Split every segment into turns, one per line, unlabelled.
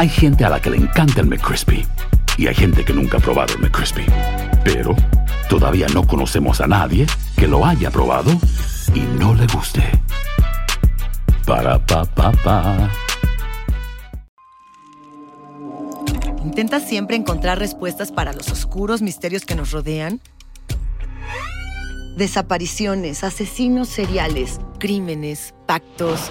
Hay gente a la que le encanta el McCrispy y hay gente que nunca ha probado el McCrispy. Pero todavía no conocemos a nadie que lo haya probado y no le guste. Para pa pa pa.
¿Intentas siempre encontrar respuestas para los oscuros misterios que nos rodean? Desapariciones, asesinos seriales, crímenes, pactos.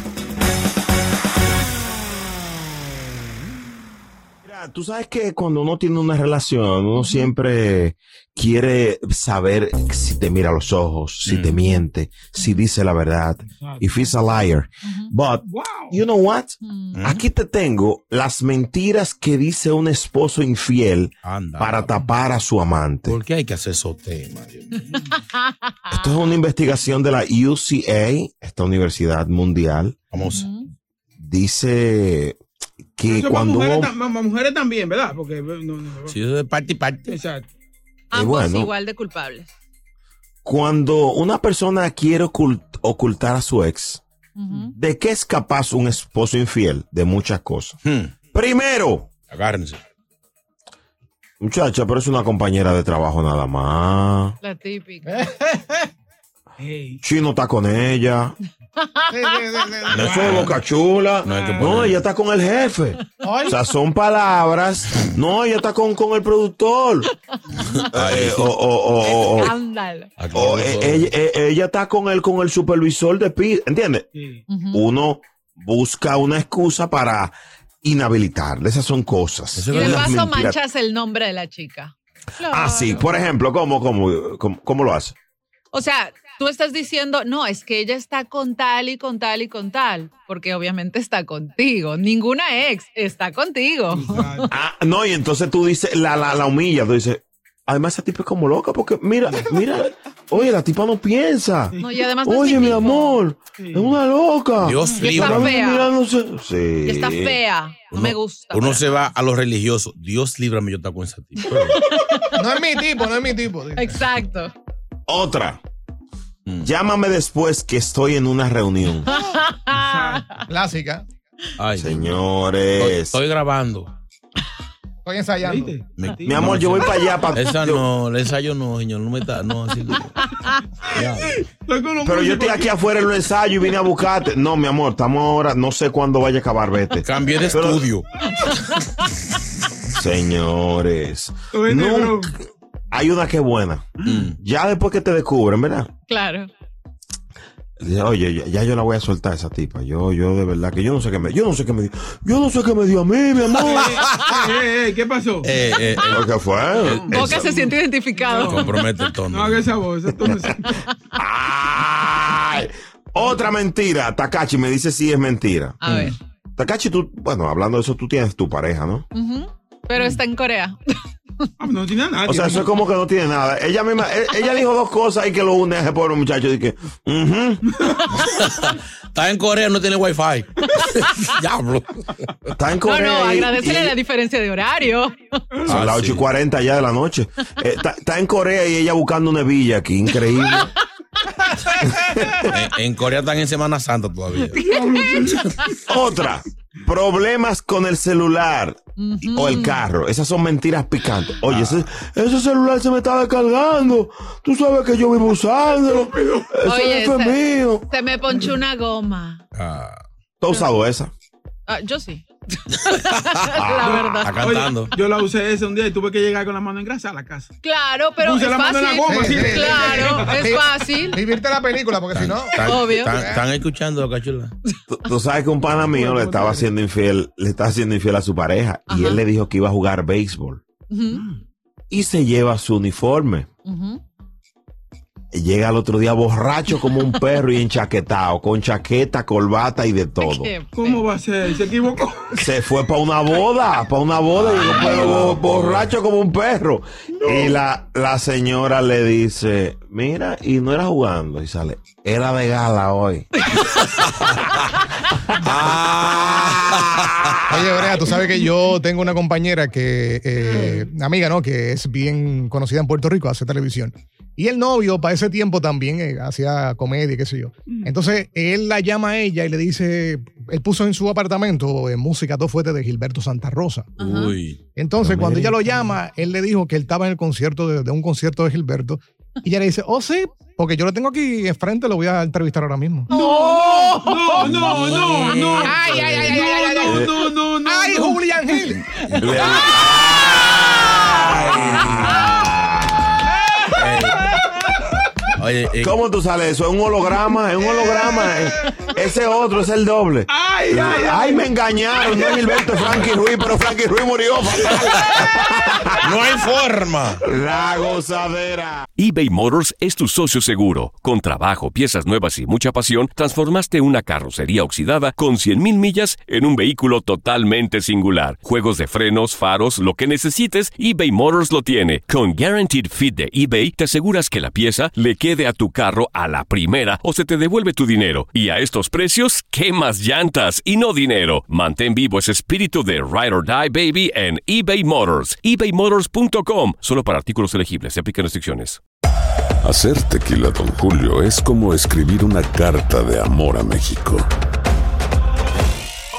Mira, tú sabes que cuando uno tiene una relación, uno siempre quiere saber si te mira a los ojos, si te miente, si dice la verdad. If he's a liar. But, you know what? Aquí te tengo las mentiras que dice un esposo infiel
Anda.
para tapar a su amante.
¿Por qué hay que hacer esos temas?
Esto es una investigación de la UCA, esta universidad mundial.
Vamos.
Dice que
Eso para
cuando
mujeres, para mujeres también, ¿verdad? Porque eh, no, no,
Si eso es parte y parte.
Exacto.
Ambos bueno.
igual de culpables.
cuando una persona quiere ocult- ocultar a su ex, ¿de qué es capaz un esposo infiel? De muchas cosas.
Hmm.
Primero,
Agárrense.
muchacha, pero es una compañera de trabajo nada más.
La típica.
Chino está con ella. No es boca chula.
No hay que
No,
poner-
ella está con el jefe.
Ay.
O sea, son palabras. No, ella está con, con el productor. Eh, o, o- o- o- o- eh, ella, eh, ella está con el, con el supervisor de PID. ¿Entiendes?
Sí.
Uno busca una excusa para inhabilitarle. Esas son cosas.
Eso
Y de paso
mentiras.
manchas el nombre de la chica.
Ah, sí. Por ejemplo, ¿cómo, cómo, cómo, cómo lo hace?
O sea, tú estás diciendo, no, es que ella está con tal y con tal y con tal, porque obviamente está contigo. Ninguna ex está contigo.
Ah, no, y entonces tú dices, la, la, la humilla, tú dices, además esa tipa es como loca, porque mira, mira, oye, la tipa no piensa.
No, y además de
Oye, mi amor, es una loca.
Dios
Y está fea.
Mirándose. Sí.
Y está fea. No
Uno-
me gusta.
Uno se va a los religiosos. Dios líbrame, yo estar con esa tipa.
No es mi tipo, no es mi tipo.
Exacto.
Otra.
Mm.
Llámame después que estoy en una reunión.
Clásica.
Ay.
Señores.
Estoy, estoy grabando.
Estoy ensayando. ¿Viste?
Me-
Mi amor, yo voy para allá. pa-
Esa
yo-
no, el ensayo no, señor. No me está. No, así que-.
Pero yo estoy aquí afuera en el ensayo y vine a buscarte. No, mi amor, estamos ahora, no sé cuándo vaya a acabar, vete.
Cambié de
Pero-
estudio.
Señores. Nunca- Hay una que es buena.
Mm.
Ya después que te descubren, ¿verdad?
Claro.
Dice, Oye, ya, ya yo la voy a soltar a esa tipa. Yo, yo de verdad que yo no sé qué me, yo no sé qué me dio. Yo no sé qué me dio a mí, mi amor.
Eh, eh, eh, ¿Qué pasó?
Eh, eh, eh,
¿Lo que fue?
Boca
Esa-
se siente identificado.
compromete el
No
tono.
haga esa voz. Esto no es-
Ay, Otra mentira. Takachi me dice si es mentira.
A ver.
Takachi, tú, bueno, hablando de eso, tú tienes tu pareja, ¿no?
Pero está en Corea.
Ah, no tiene nada.
O sea, eso es como que no tiene nada. Ella misma, e- ella dijo dos cosas y que lo une a ese pobre muchacho. Y que.
Está en Corea, no tiene wifi. Diablo.
Está en
No,
Corea.
no, agradecele
y-
la diferencia de horario.
Son
Ah,
las
sí.
8 y 40 ya de la noche. Eh, Está está en Corea y ella buscando una villa aquí. Increíble.
En, en Corea están en Semana Santa todavía.
Otra. Problemas con el celular. O el carro. Esas son mentiras picantes. Oye, ese, ese celular se me está descargando. Tú sabes que yo vivo usándolo. Ese
Oye,
es
se,
mío.
se me ponchó una goma.
¿Tú has usado esa?
Ah, yo sí. la verdad.
Oye, yo la usé ese un día y tuve que llegar con la mano engrasada a la casa.
Claro, pero
Puse
es
la mano en la
fácil.
goma, sí.
Claro, es fácil.
Vivirte la película, porque si no.
Obvio.
Están, escuchando, cachula.
Tú, tú sabes que un pana mío le estaba haciendo infiel, le estaba haciendo infiel a su pareja y él le dijo que iba a jugar béisbol y se lleva su uniforme. Y Llega al otro día borracho como un perro y enchaquetado, con chaqueta, corbata y de todo.
¿Cómo va a ser? ¿Se equivocó?
Se fue para una boda, para una boda, y pero bo- borracho como un perro. Y la, la señora le dice, mira, y no era jugando, y sale, era de gala hoy.
Oye, Brea, tú sabes que yo tengo una compañera que, eh, amiga, ¿no? Que es bien conocida en Puerto Rico, hace televisión. Y el novio, para ese tiempo también eh, hacía comedia, qué sé yo. Entonces, él la llama a ella y le dice, él puso en su apartamento eh, música dos fuertes de Gilberto Santa Rosa.
Uy.
Entonces, cuando ella lo llama, él le dijo que él estaba en el concierto de, de un concierto de Gilberto. Y ella le dice, oh, sí, porque yo lo tengo aquí enfrente, lo voy a entrevistar ahora mismo.
No, no, no, no, no.
Ay, ay, ay, ay, ay, ay, ay.
No, no, no, no.
¡Ay,
no.
Julián Gil!
Le-
Oye, eh,
¿Cómo tú sales eso? ¿Es un holograma? ¿Es un holograma? Eh, Ese otro es el doble.
Ay, ay,
Ay, me engañaron. No es Gilberto, Frankie Ruiz, pero Frankie Ruiz murió.
no hay forma.
La gozadera.
eBay Motors es tu socio seguro. Con trabajo, piezas nuevas y mucha pasión, transformaste una carrocería oxidada con 100.000 millas en un vehículo totalmente singular. Juegos de frenos, faros, lo que necesites, eBay Motors lo tiene. Con Guaranteed Fit de eBay, te aseguras que la pieza le quede a tu carro a la primera o se te devuelve tu dinero. Y a estos precios, ¿qué más llantas y no dinero? Mantén vivo ese espíritu de Ride or Die Baby en eBay Motors. ebaymotors.com. Solo para artículos elegibles. Se aplican restricciones.
Hacer tequila, Don Julio, es como escribir una carta de amor a México.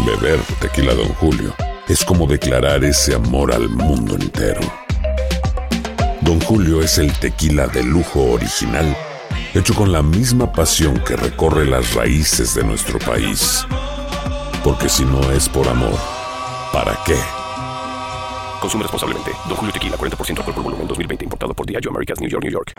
Beber tequila, Don Julio, es como declarar ese amor al mundo entero. Don Julio es el tequila de lujo original, hecho con la misma pasión que recorre las raíces de nuestro país. Porque si no es por amor, ¿para qué?
Consume responsablemente. Don Julio Tequila, 40% alcohol por volumen, 2020. Importado por Diageo Americas, New York, New York.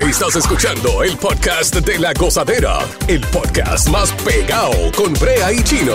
Estás escuchando el podcast de la gozadera, el podcast más pegado con Brea y Chino.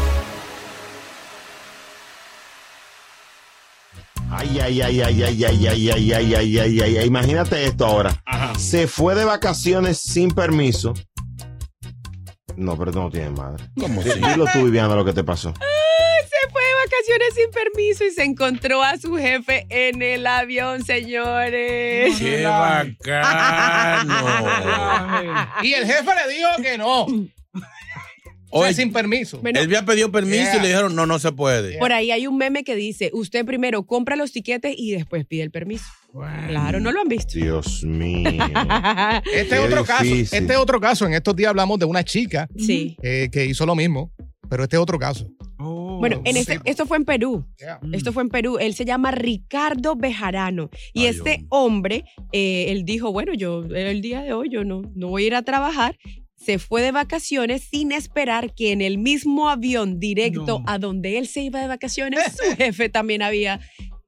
Ay, ay, ay, ay, ay, ay, ay, ay, ay, ay, ay, ay, ay. Imagínate esto ahora. Se fue de vacaciones sin permiso. No, pero tú no tienes madre.
¿Cómo sí?
Dilo tú, Viviana, lo que te pasó.
Se fue de vacaciones sin permiso y se encontró a su jefe en el avión, señores.
Qué bacano.
Y el jefe le dijo que no. O sea, sin permiso.
Bueno,
él había pedido permiso y le dijeron, no, no se puede.
Por ahí hay un meme que dice, usted primero compra los tiquetes y después pide el permiso. Claro, no lo han visto.
Dios mío.
Este es otro caso. Este es otro caso. En estos días hablamos de una chica
Sí.
eh, que hizo lo mismo, pero este es otro caso.
Oh,
Bueno, en este, esto fue en Perú.
Yeah.
Esto fue en Perú. Él se llama Ricardo Bejarano. Y
Ay,
este hombre, eh, él dijo, bueno, yo el día de hoy yo no, no voy a ir a trabajar. Se fue de vacaciones sin esperar que en el mismo avión directo
No.
a donde él se iba de vacaciones, su jefe también había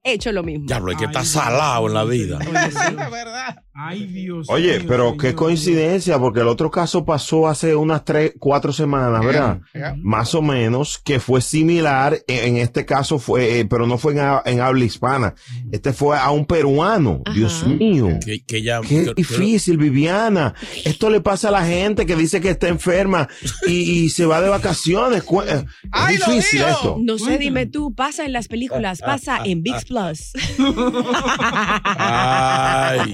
hecho lo mismo.
Diablo, hay que
Ay,
estar salado en la vida.
señor.
Es verdad.
Ay, Dios.
Oye, pero qué coincidencia, porque el otro caso pasó hace unas tres, cuatro semanas, ¿verdad?
Yeah.
Más o menos, que fue similar. En en este caso fue, eh, pero no fue en, en habla hispana. Este fue a un peruano. Dios mío.
Que, que ya,
Qué
que-
difícil, Viviana. Esto le pasa a la gente que dice que está enferma y, y se va de vacaciones. Eh, Es difícil esto.
No sé, dime tú, pasa en las películas, pasa en VIX Plus.
Ay.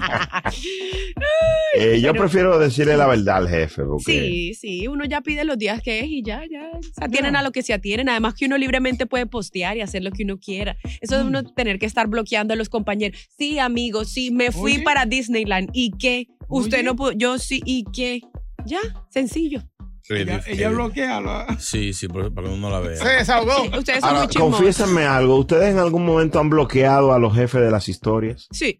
Eh, yo prefiero decirle la verdad al jefe. Porque
Sí, sí, uno ya pide los días que es y ya, ya se atienen a lo que se atienen. Además que uno libremente puede postear y hacer lo que uno quiera. Eso de uno tener que estar bloqueando a los compañeros. Sí, amigos, sí, me fui
Oye.
para Disneyland. ¿Y qué? Usted
Oye.
no pudo, yo sí, ¿y qué? Ya, sencillo.
Ella, ella bloquea la-
Sí, sí, para que uno la vea.
Se desahogó.
Sí, ustedes son
Ahora,
muy
confiésenme algo. ¿Ustedes en algún momento han bloqueado a los jefes de las historias?
Sí.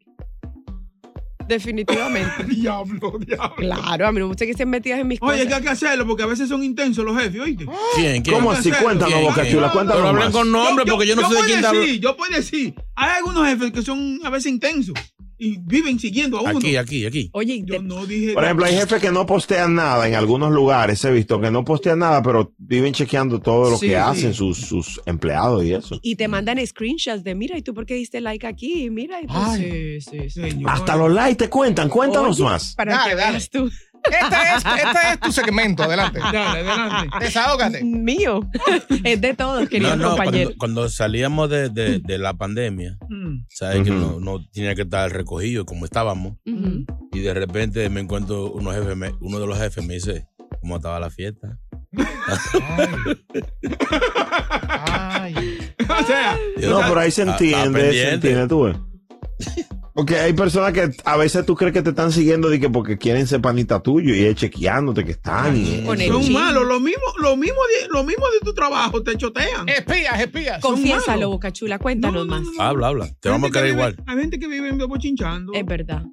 Definitivamente.
Diablo, diablo.
Claro, a mí no me gusta que estén metidas en mis
Oye, que
cosas.
hay que hacerlo porque a veces son intensos los jefes, ¿oíste?
¿Quién? ¿Quién?
¿Cómo así? Cuéntanos. Boca. Chula, cuéntanos
Pero hablen
más.
con nombre porque yo no sé de quién está
decir, Yo puedo decir, hay algunos jefes que son a veces intensos y viven siguiendo a uno.
Aquí, aquí, aquí.
Oye,
Yo no dije.
Por ejemplo, hay jefes que no postean nada en algunos lugares, he visto que no postean nada, pero viven chequeando todo lo
Sí,
que
sí.
hacen sus, sus empleados y eso.
y te mandan screenshots de, mira, ¿y tú por qué diste like aquí? Mira, y tú, sí, sí, sí.
Señor.
Hasta los likes te cuentan, cuéntanos
Oye,
más.
Para
Dale,
que
dale.
veas tú.
Este es, este es tu segmento. Adelante.
Dale, adelante.
Desahógate.
Mío. es de todos, queridos
No, no,
compañeros.
cuando, cuando salíamos de, de- de la pandemia,
Mm.
sabes que no, no tenía que estar recogido como estábamos. Y de repente me encuentro unos jefes, me- uno de los jefes me dice, ¿cómo estaba la fiesta?
Ay.
o sea,
No,
o sea,
pero ahí se entiende, se entiende, tú. Porque hay personas que a veces tú crees que te están siguiendo de que porque quieren ser panita tuyo y es chequeándote que están. y-
son malos. Lo mismo, lo mismo de, lo mismo de tu trabajo, te chotean.
Espías, espías.
Confiésalo. Boca Chula, cuéntanos
No, no,
más.
no, no.
Habla, habla. Te
Hay
vamos a
gente que
querer
vive-
igual.
Hay gente que vive bochinchando.
Es verdad.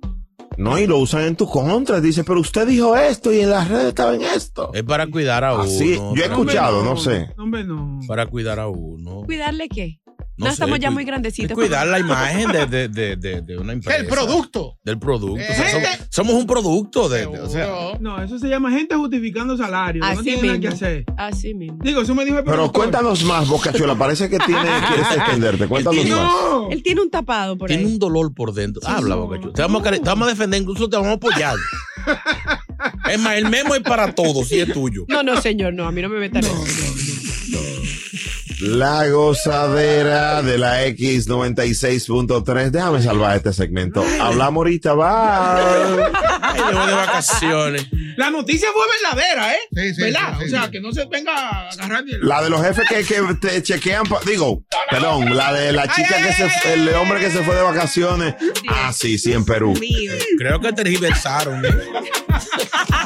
No, y lo usan en tu contra. Dice, pero usted dijo esto y en las redes estaba en esto.
Es para cuidar a uno.
Así, yo he escuchado, no sé.
Hombre, no.
Para cuidar a uno.
¿Cuidarle qué? No,
sé,
estamos ya muy grandecitos.
Cuidar la imagen de, de, de, de, de una empresa.
El producto.
Del producto.
Eh,
O sea, somos, somos un producto de, de- o sea.
No, eso se llama gente justificando salario. no
Así
tiene nada que
mismo.
hacer.
Así mismo.
Digo, eso me dijo el
Pero
productor.
cuéntanos más, Bocachula. Parece que tiene, quieres extenderte. Cuéntanos
tiene-
más.
No.
Él tiene un tapado por
tiene
ahí.
un dolor por dentro. Habla,
no,
Boca Chula. Te vamos, a, te vamos a defender, incluso te vamos a apoyar. es más, el memo es para todos y es tuyo.
No, no, señor, no, a mí no me metan en eso.
La gozadera de la X96.3. Déjame salvar este segmento. Hablamos ahorita, bye.
Ay, voy de vacaciones.
La noticia fue verdadera, ¿eh?
Sí, sí,
¿Verdad?
sí, sí,
o sea, que no se venga a agarrar
La de los jefes que, que te chequean, digo, perdón, la de la chica que se, el hombre que se fue de vacaciones. Ah, sí, sí, en Perú.
Mío.
Creo que tergiversaron. ¿eh?